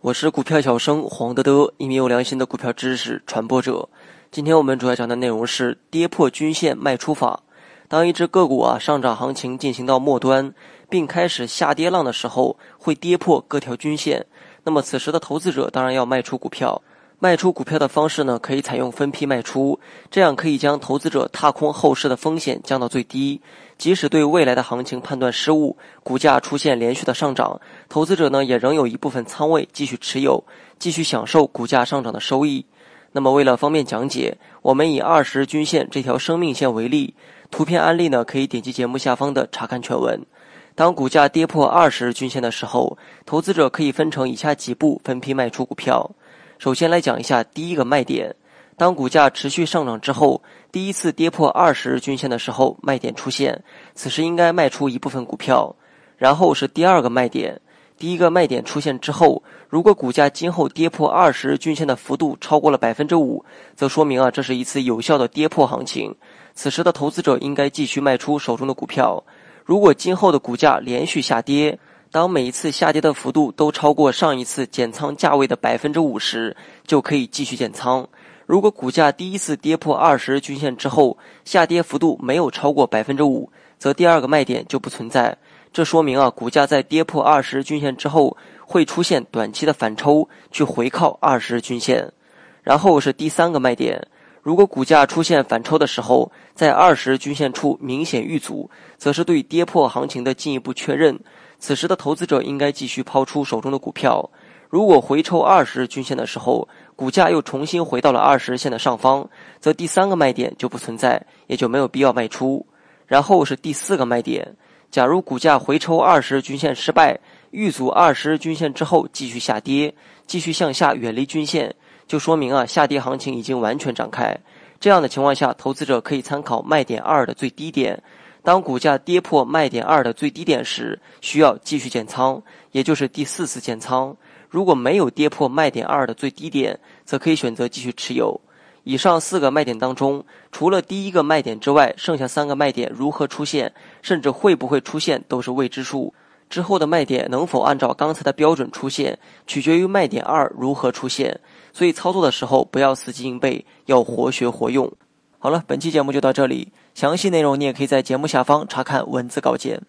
我是股票小生黄德德，一名有良心的股票知识传播者。今天我们主要讲的内容是跌破均线卖出法。当一只个股啊上涨行情进行到末端，并开始下跌浪的时候，会跌破各条均线。那么此时的投资者当然要卖出股票。卖出股票的方式呢，可以采用分批卖出，这样可以将投资者踏空后市的风险降到最低。即使对未来的行情判断失误，股价出现连续的上涨，投资者呢也仍有一部分仓位继续持有，继续享受股价上涨的收益。那么为了方便讲解，我们以二十日均线这条生命线为例，图片案例呢可以点击节目下方的查看全文。当股价跌破二十日均线的时候，投资者可以分成以下几步分批卖出股票。首先来讲一下第一个卖点，当股价持续上涨之后，第一次跌破二十日均线的时候，卖点出现，此时应该卖出一部分股票。然后是第二个卖点，第一个卖点出现之后，如果股价今后跌破二十日均线的幅度超过了百分之五，则说明啊这是一次有效的跌破行情，此时的投资者应该继续卖出手中的股票。如果今后的股价连续下跌，当每一次下跌的幅度都超过上一次减仓价位的百分之五十，就可以继续减仓。如果股价第一次跌破二十均线之后，下跌幅度没有超过百分之五，则第二个卖点就不存在。这说明啊，股价在跌破二十均线之后，会出现短期的反抽，去回靠二十均线。然后是第三个卖点，如果股价出现反抽的时候，在二十均线处明显遇阻，则是对跌破行情的进一步确认。此时的投资者应该继续抛出手中的股票。如果回抽二十日均线的时候，股价又重新回到了二十日线的上方，则第三个卖点就不存在，也就没有必要卖出。然后是第四个卖点，假如股价回抽二十日均线失败，遇阻二十日均线之后继续下跌，继续向下远离均线，就说明啊下跌行情已经完全展开。这样的情况下，投资者可以参考卖点二的最低点。当股价跌破卖点二的最低点时，需要继续减仓，也就是第四次减仓。如果没有跌破卖点二的最低点，则可以选择继续持有。以上四个卖点当中，除了第一个卖点之外，剩下三个卖点如何出现，甚至会不会出现，都是未知数。之后的卖点能否按照刚才的标准出现，取决于卖点二如何出现。所以操作的时候不要死记硬背，要活学活用。好了，本期节目就到这里。详细内容你也可以在节目下方查看文字稿件。